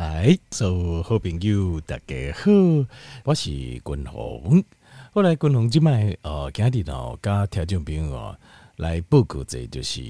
来，所有好朋友大家好，我是君鸿。后来君鸿今麦呃，今日哦，跟听众朋友哦来报告者就是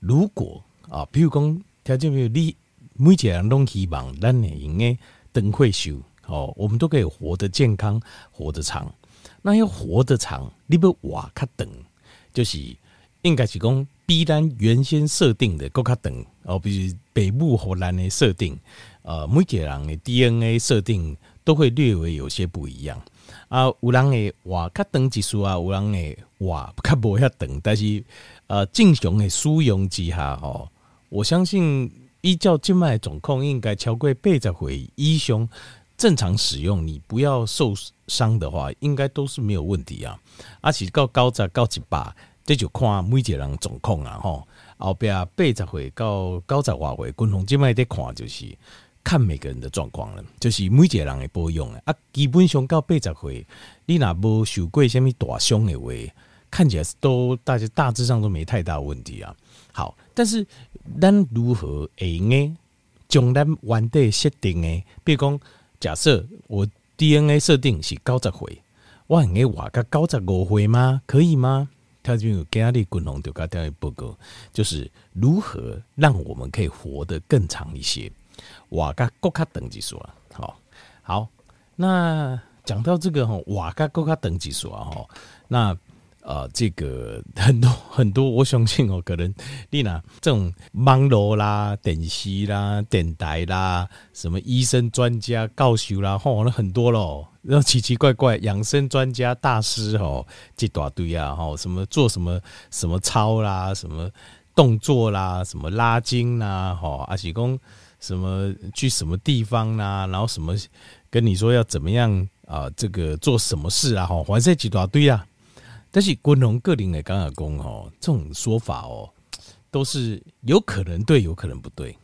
如果啊，比如讲听众朋友，你每一个人都希望咱的应该灯会修哦，我们都可以活得健康，活得长。那要活得长，你不活较长，就是应该是讲比咱原先设定的更较长哦，比如北部荷兰的设定，呃，每个人的 DNA 设定都会略微有些不一样啊。有人的活较长技术啊，有人的活较无遐长，但是呃，正常的使用之下吼，我相信依照静脉总控应该超过八十岁以上。正常使用，你不要受伤的话，应该都是没有问题啊。而且到高在高一百，这就看每个人状况啊。吼，后边八十岁到九十外岁，共同这卖在看，就是看每个人的状况了。就是每一个人的保养啊，基本上到八十岁，你若无受过什么大伤的话，看起来都大家大致上都没太大问题啊。好，但是咱如何会呢？将咱原地设定的，比如讲。假设我 DNA 设定是九十岁，我应该活到九十五岁吗？可以吗？他就有给阿里滚龙就给他报告，就是如何让我们可以活得更长一些。活个更加长技术啊，好，好，那讲到这个哈，活个更加长技术啊，哈，那。呃，这个 很多很多，我相信哦，可能你拿这种网络啦、电视啦、电台啦，什么医生专家教授啦，吼，那很多咯，那奇奇怪怪养生专家大师吼，这大堆啊，吼，什么做什么什么操啦，什么动作啦，什么拉筋啦，吼，阿喜公什么去什么地方啦，然后什么跟你说要怎么样啊、这个做什么事啊，吼，反正几大堆啊。但是军龙个人的刚刚讲哦，这种说法哦，都是有可能对，有可能不对。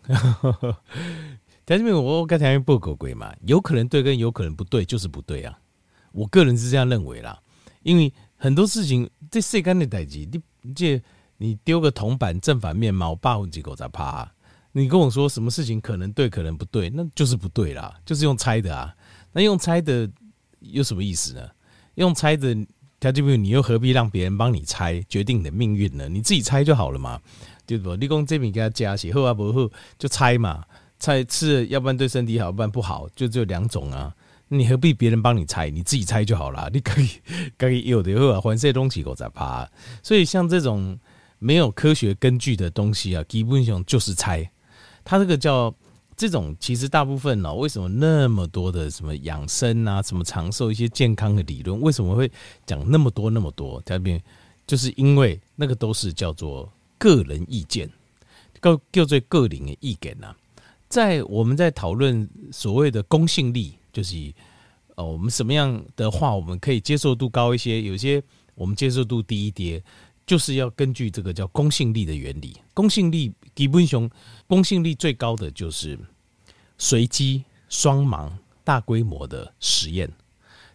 但是我刚才报告过嘛，有可能对跟有可能不对就是不对啊。我个人是这样认为啦，因为很多事情这世间的代志，你这你丢个铜板正反面嘛，我八分几口在怕。你跟我说什么事情可能对，可能不对，那就是不对啦，就是用猜的啊。那用猜的有什么意思呢？用猜的。他就比如你又何必让别人帮你猜决定你的命运呢？你自己猜就好了嘛，对不？你讲这边给他加写，好啊不好就猜嘛，猜吃了要不然对身体好，不然不好，就只有两种啊。你何必别人帮你猜？你自己猜就好了。你可以可以有的话，还这东西我在怕。所以像这种没有科学根据的东西啊，基本上就是猜。他这个叫。这种其实大部分呢，为什么那么多的什么养生啊，什么长寿一些健康的理论，为什么会讲那么多那么多？嘉宾就是因为那个都是叫做个人意见，叫叫做个人的意见呐。在我们在讨论所谓的公信力，就是呃，我们什么样的话我们可以接受度高一些，有些我们接受度低一点，就是要根据这个叫公信力的原理，公信力。基本上，公信力最高的就是随机、双盲、大规模的实验。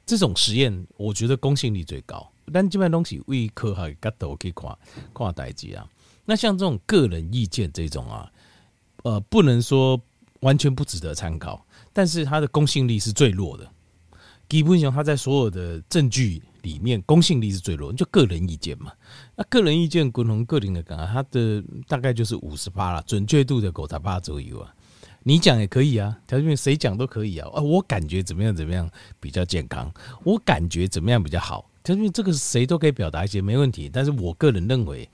这种实验，我觉得公信力最高。但基本上东西为科学角度可以看看代志啊。那像这种个人意见这种啊，呃，不能说完全不值得参考，但是它的公信力是最弱的。基本上，它在所有的证据里面，公信力是最弱，就个人意见嘛。那个人意见，共同个人的讲，它的大概就是五十八了，准确度的九十八左右啊。你讲也可以啊，条件谁讲都可以啊。啊，我感觉怎么样怎么样比较健康，我感觉怎么样比较好。条件这个谁都可以表达一些没问题，但是我个人认为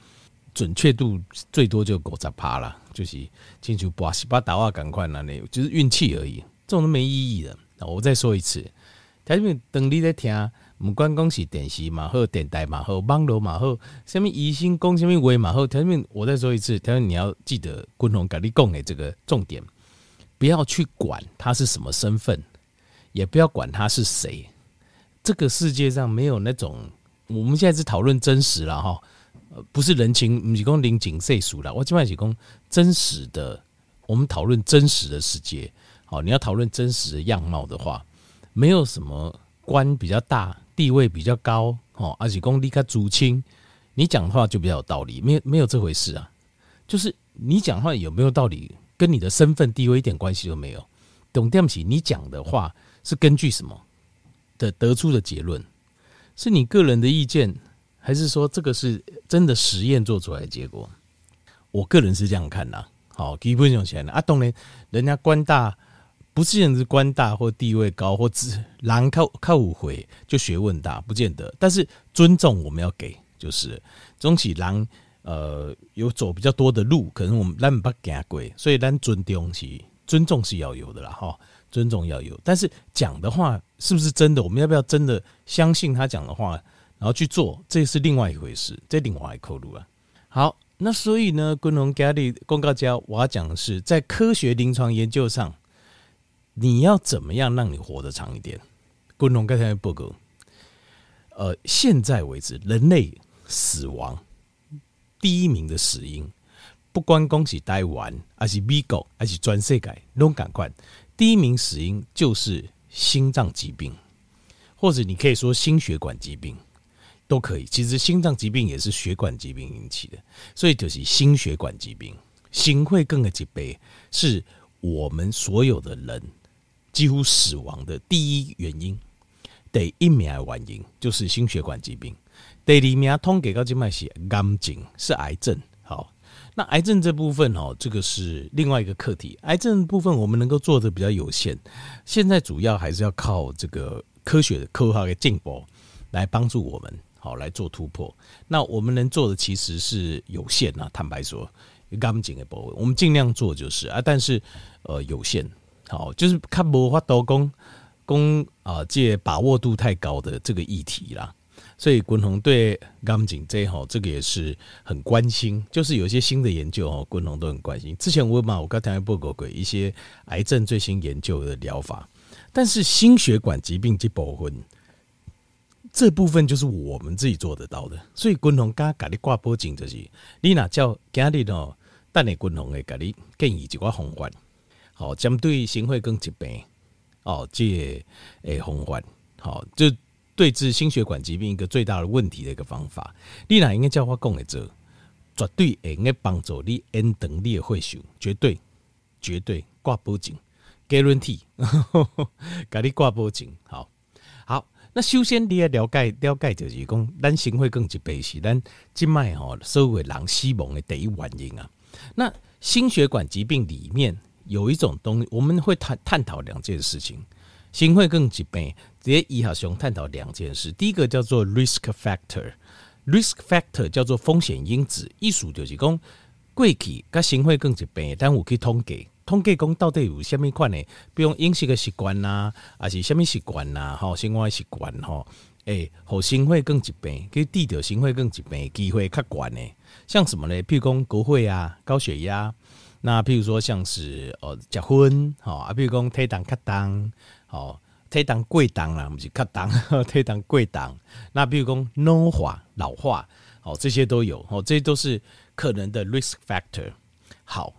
准确度最多就九十八了，就是进去把十八打话赶快那里，就是运气而已，这种都没意义的。我再说一次。他因为等你在听，不管讲是电视嘛好，电台嘛好，网络嘛好，什么医生讲什么话嘛好。他因为我再说一次，他说你要记得共同跟你讲的这个重点，不要去管他是什么身份，也不要管他是谁。这个世界上没有那种，我们现在是讨论真实了哈，不是人情，不是讲人情世故了。我基本上是讲真实的，我们讨论真实的世界。好，你要讨论真实的样貌的话。没有什么官比较大，地位比较高，哦，而且功力较主清，你讲话就比较有道理，没有没有这回事啊。就是你讲话有没有道理，跟你的身份地位一点关系都没有。懂对不起你讲的话是根据什么的得出的结论？是你个人的意见，还是说这个是真的实验做出来的结果？我个人是这样看的。好，基本上钱的啊，当然人家官大，不是人是官大或地位高或只狼靠靠五回就学问大，不见得。但是尊重我们要给，就是总体狼呃有走比较多的路，可能我们咱不给过，所以咱尊重是尊重是要有的啦，哈，尊重要有。但是讲的话是不是真的？我们要不要真的相信他讲的话，然后去做？这是另外一回事，这另外一口路啊。好。那所以呢，昆龙家里公告家，我要讲的是，在科学临床研究上，你要怎么样让你活得长一点？滚龙刚才报告，呃，现在为止，人类死亡第一名的死因，不光恭喜台湾，而是美国，而是全世界，拢赶快，第一名死因就是心脏疾病，或者你可以说心血管疾病。都可以，其实心脏疾病也是血管疾病引起的，所以就是心血管疾病。心会更的疾病是我们所有的人几乎死亡的第一原因。第一名的原因就是心血管疾病，第二名统计到这边是癌症，是癌症。好，那癌症这部分哦，这个是另外一个课题。癌症部分我们能够做的比较有限，现在主要还是要靠这个科学的科学的进步来帮助我们。好来做突破，那我们能做的其实是有限啊。坦白说，刚紧的部位，我们尽量做就是啊，但是呃有限。好，就是看无法度讲讲啊，这把握度太高的这个议题啦。所以滚红对刚紧这好，这个也是很关心。就是有一些新的研究哦，滚红都很关心。之前我嘛，我刚才报告过一些癌症最新研究的疗法，但是心血管疾病这部分。这部分就是我们自己做得到的，所以军宏刚刚给你挂脖颈就是，你哪叫今日哦，但你军宏会给你建议一个方法，好，针对心血管疾病哦，这诶方法，好，就对治心血管疾病一个最大的问题的一个方法，你哪应该叫我讲的做，绝对会应该帮助你延长你的岁数，绝对绝对挂保证，guarantee，给你挂保证，好好。那首先你要了解了解就是讲，咱心血管疾病是咱今麦吼所有人死亡的第一原因啊。那心血管疾病里面有一种东西，我们会探探讨两件事情。心血管疾病直接医学上探讨两件事，第一个叫做 risk factor，risk factor 叫做风险因子，意思就是讲过去甲心血管疾病，但有去统计。统计讲到底有虾米款呢？比如饮食的习惯呐，还是虾米习惯呐？吼，生活习惯吼，诶，和心血管疾病，佮治掉心血管疾病机会较悬呢。像什么呢？譬如讲高血压、高血压，那譬如说像是呃，结婚，吼啊，譬如讲体重较重，吼，体重过重啦，不是卡档、退档、贵档。那譬如讲老化、老化，哦，这些都有，哦，这些都是可能的 risk factor。好。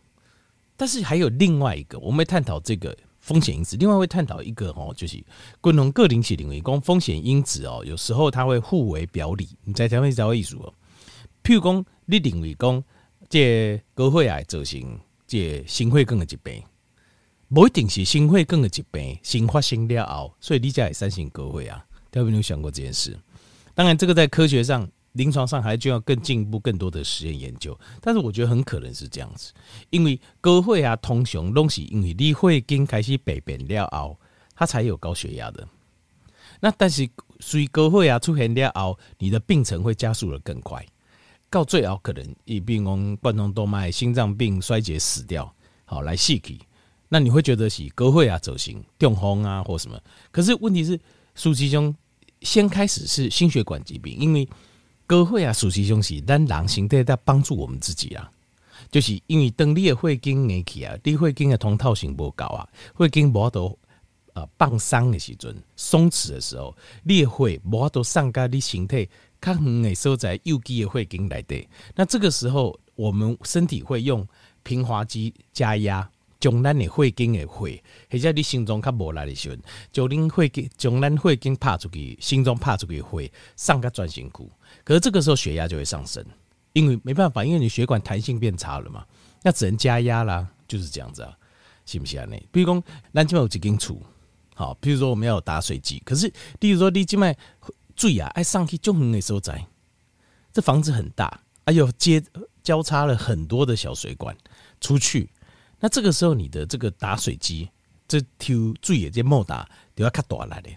但是还有另外一个，我们会探讨这个风险因子。另外会探讨一个哦，就是共同个领起领域讲风险因子哦，有时候它会互为表里。你在台湾才会意思哦。譬如讲，你领域讲这高血压造成这心血管的疾病，不一定是心血管的疾病先发生了后，所以你才会产生高血压。大家有没有想过这件事？当然，这个在科学上。临床上还就要更进一步、更多的实验研究，但是我觉得很可能是这样子，因为高血压通常拢是，因为你会经开始病变了后，它才有高血压的。那但是随高血压出现了后，你的病程会加速的更快，到最后可能一病翁冠状动脉心脏病衰竭死掉，好来细体，那你会觉得是高血压走形、中风啊或什么？可是问题是，苏其中先开始是心血管疾病，因为。高血压实际上是咱人身体在帮助我们自己啊，就是因为当你的血经硬起啊，你血经的通透性不高啊，血经无法度呃放松的时阵，松弛的时候，你的血无法度送到你身体较远的所在有机的血经来的。那这个时候，我们身体会用平滑肌加压，将咱的血经的血，或者你心脏较无力的时阵，将恁血经将咱血经拍出去，心脏拍出去的血送到全身躯。可是这个时候血压就会上升，因为没办法，因为你血管弹性变差了嘛，那只能加压啦，就是这样子啊。是不是啊？呢，比如讲，咱这边有几间厝，好，比如说我们要有打水机，可是，例如说你这边水啊，爱上去就很的收窄，这房子很大，哎呦，接交叉了很多的小水管出去，那这个时候你的这个打水机，这抽水也这莫打都要较大来的。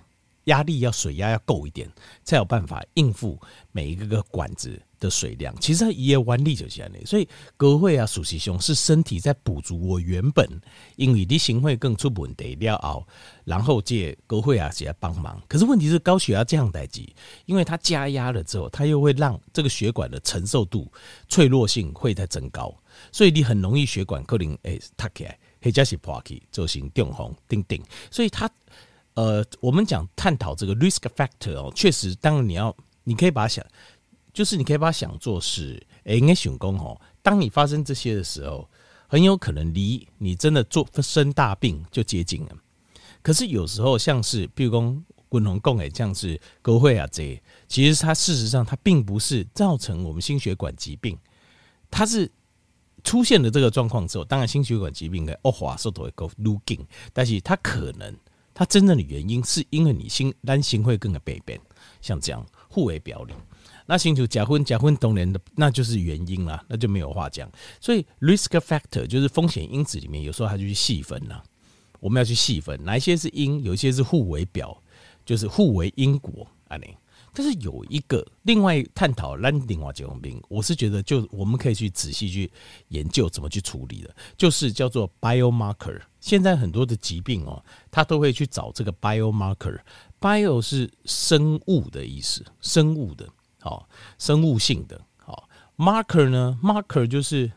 压力要水压要够一点，才有办法应付每一个个管子的水量。其实它也有弯力就起来了，所以高血压属实兄是身体在补足我原本因为你心会更出问题了后，然后借高血压起来帮忙。可是问题是高血压这样代志，因为它加压了之后，它又会让这个血管的承受度、脆弱性会在增高，所以你很容易血管可能诶塌起来，或者是破起，造成中风、等等。所以它。呃，我们讲探讨这个 risk factor 哦，确实，当你要，你可以把它想，就是你可以把它想做是，哎，应该想讲哦，当你发生这些的时候，很有可能离你真的做生大病就接近了。可是有时候像是，比如说滚龙共诶，像是高会啊这，其实它事实上它并不是造成我们心血管疾病，它是出现了这个状况之后，当然心血管疾病的恶化速度会更快，但是它可能。它真正的原因是因为你心担心会更加背变，像这样互为表里。那星球假婚假婚同年的，那就是原因啦，那就没有话讲。所以 risk factor 就是风险因子里面，有时候它就去细分啦。我们要去细分哪一些是因，有一些是互为表，就是互为因果啊。但是有一个另外探讨 landing 另外这种病，我是觉得就我们可以去仔细去研究怎么去处理的，就是叫做 biomarker。现在很多的疾病哦，他都会去找这个 biomarker。bio 是生物的意思，生物的，好，生物性的，好。marker 呢，marker 就是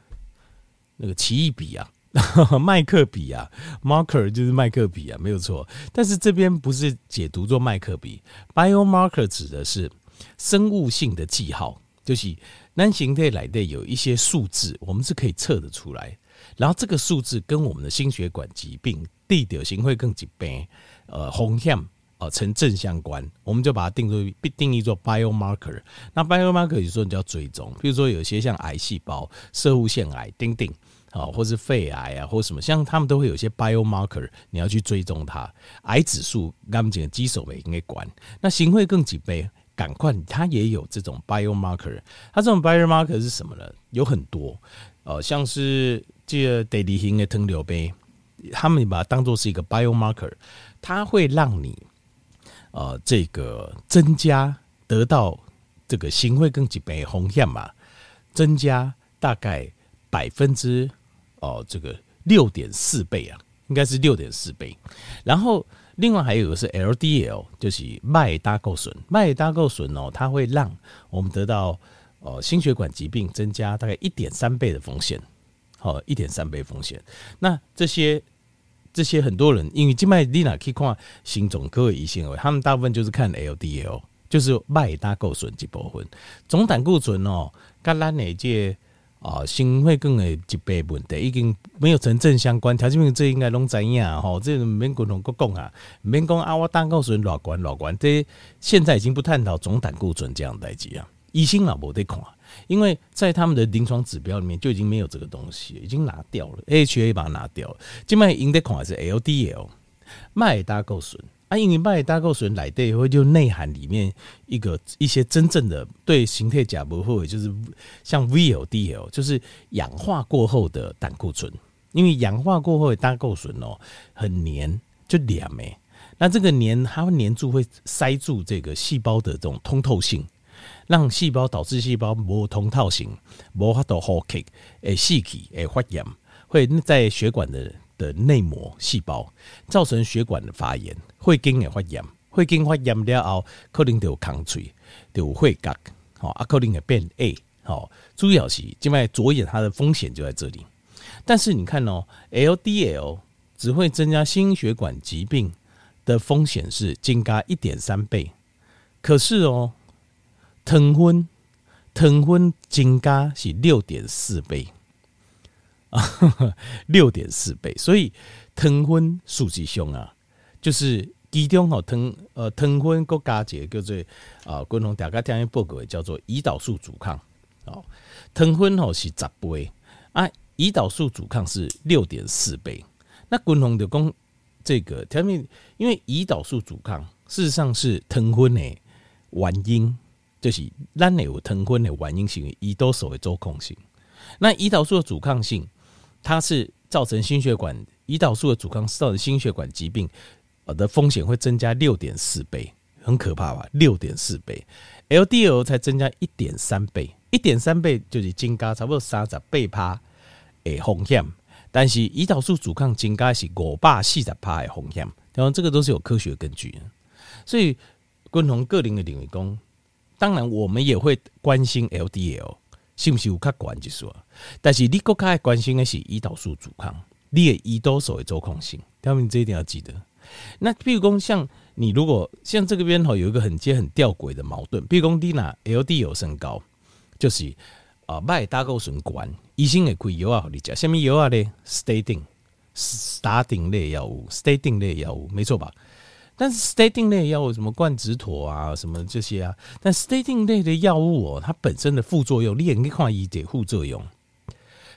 那个奇异笔啊，麦克笔啊，marker 就是麦克笔啊，没有错。但是这边不是解读做麦克笔，biomarker 指的是生物性的记号，就是男性体来的有一些数字，我们是可以测得出来。然后这个数字跟我们的心血管疾病、地表型会更疾病、呃风险呃成正相关，我们就把它定做定义做 biomarker。那 biomarker 有时候你就要追踪，比如说有些像癌细胞、摄护腺癌、丁丁啊，或是肺癌啊，或什么，像他们都会有些 biomarker，你要去追踪它。癌指数、肝颈、肌手也应该管。那心会更几倍，赶快它也有这种 biomarker。它这种 biomarker 是什么呢？有很多，呃，像是。这个地理型的糖尿病，他们把它当做是一个 biomarker，它会让你呃这个增加得到这个心会更几倍的风险嘛，增加大概百分之哦这个六点四倍啊，应该是六点四倍。然后另外还有一个是 LDL，就是麦搭构损，麦搭构损哦，它会让我们得到哦心血管疾病增加大概一点三倍的风险。好，一点三倍风险。那这些这些很多人，因为静脉丽娜可以看心总科位医生，他们大部分就是看 LDL，就是麦搭构损这部分。总胆固醇哦，跟咱那些啊心血管的疾病问题已经没有成正相关。条件病这应该拢知影吼，这免免共同国讲啊，免讲啊，我胆固醇偌悬偌悬，这现在已经不探讨总胆固醇这样代志啊，医生也无得看。因为在他们的临床指标里面就已经没有这个东西，已经拿掉了，AHA 把它拿掉了。今麦应该看还是 LDL，麦搭固醇啊，因为麦搭构损来对会就内涵里面一个一些真正的对形态假不会，就是像 VLDL，就是氧化过后的胆固醇。因为氧化过后的胆固醇哦很黏，就黏没。那这个黏它会黏住，会塞住这个细胞的这种通透性。让细胞导致细胞无通透性，无法度呼吸，诶，细体诶发炎，会在血管的的内膜细胞造成血管的发炎，会经诶发炎，会经发炎了后，可能就有空嘴，就有会角，好，啊，可能会变 A，好，主要是静脉着眼它的风险就在这里。但是你看哦，LDL 只会增加心血管疾病的风险是增加一点三倍，可是哦。糖分，糖分增加是六点四倍啊，六点四倍，所以糖分数据上啊，就是其中吼糖呃糖分国加一个叫做啊，共同大家听一报告叫做胰岛素阻抗哦，糖分吼是十倍啊，胰岛素阻抗是六点四倍。那均衡就讲这个，他们因为胰岛素阻抗事实上是糖分的原因，就是咱有糖分的原因是因为胰岛素的周控性。那胰岛素的阻抗性，它是造成心血管胰岛素的阻抗，造成心血管疾病呃的风险会增加六点四倍，很可怕吧？六点四倍，LDL 才增加一点三倍，一点三倍就是增加差不多三十倍趴诶风险。但是胰岛素阻抗增加是五百四十趴的风险，然后这个都是有科学根据的。所以，共同个人的领域工，当然我们也会关心 LDL。是不是有较关就说，但是你更加关心的是胰岛素阻抗，你的胰岛素的周控性，他们这一点要记得。那譬如说像你如果像这个边吼有一个很接很吊诡的矛盾，譬如说你拿 L D 有升高，就是啊卖胆固醇高，医生会开药啊，你讲什么药啊嘞？Statin，g statin g 类药物，statin g 类药物，没错吧？但是 statin g 类药物什么冠子妥啊，什么这些啊，但 statin g 类的药物哦，它本身的副作用，你也可以看一点副作用。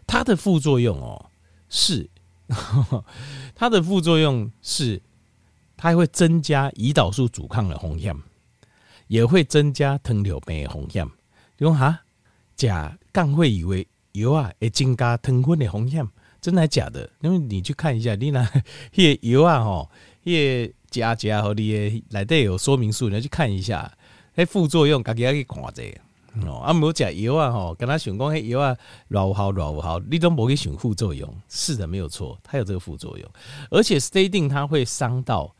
它的副作用哦，是 它的副作用是，它会增加胰岛素阻抗的风险，也会增加糖尿病的风险。你说哈，假刚会以为有啊，会增加糖分的风险，真的假的？因为你去看一下，你那些油啊，吼，也。加加和你的来带有说明书，你要去看一下。那副作用，自己要去看者哦。啊，没有吃药啊，吼，跟他想讲，迄药啊，老好老好，你都无去想副作用。是的，没有错，它有这个副作用。而且 statin 它会伤到，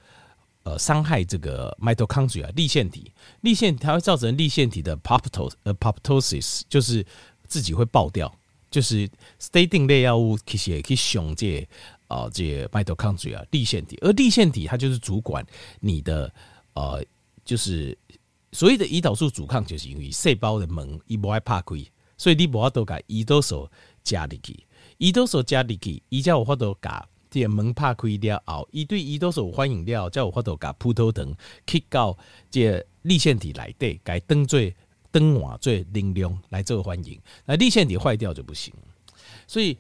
呃，伤害这个 mitochondria 粒线体，粒线它会造成粒线体的 apoptosis，呃，apoptosis 就是自己会爆掉。就是 statin 类药物其实也可以伤这。啊，这 mitochondria 啊，粒线体，而粒线体它就是主管你的呃，就是所谓的胰岛素阻抗，就是因为细胞的门一不爱怕开，所以你无法度把胰岛素加进去，胰岛素加进去，伊才有法度把这门怕开了后，伊对胰岛素反应了，才有法度把葡萄糖去到这粒线体来对，改灯最灯瓦最能量来做欢迎，那立线体坏掉就不行，所以。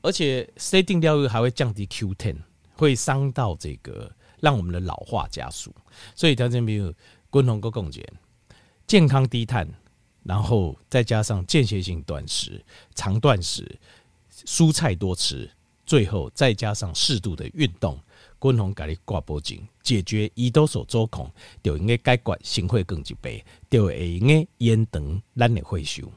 而且 statin 药物还会降低 Q Ten，会伤到这个，让我们的老化加速。所以条件比如共同个共减，健康低碳，然后再加上间歇性断食、长断食、蔬菜多吃，最后再加上适度的运动，均衡给你挂脖颈，解决胰岛素阻抗，就应该解决心血管疾病，就会应该延长咱的岁数。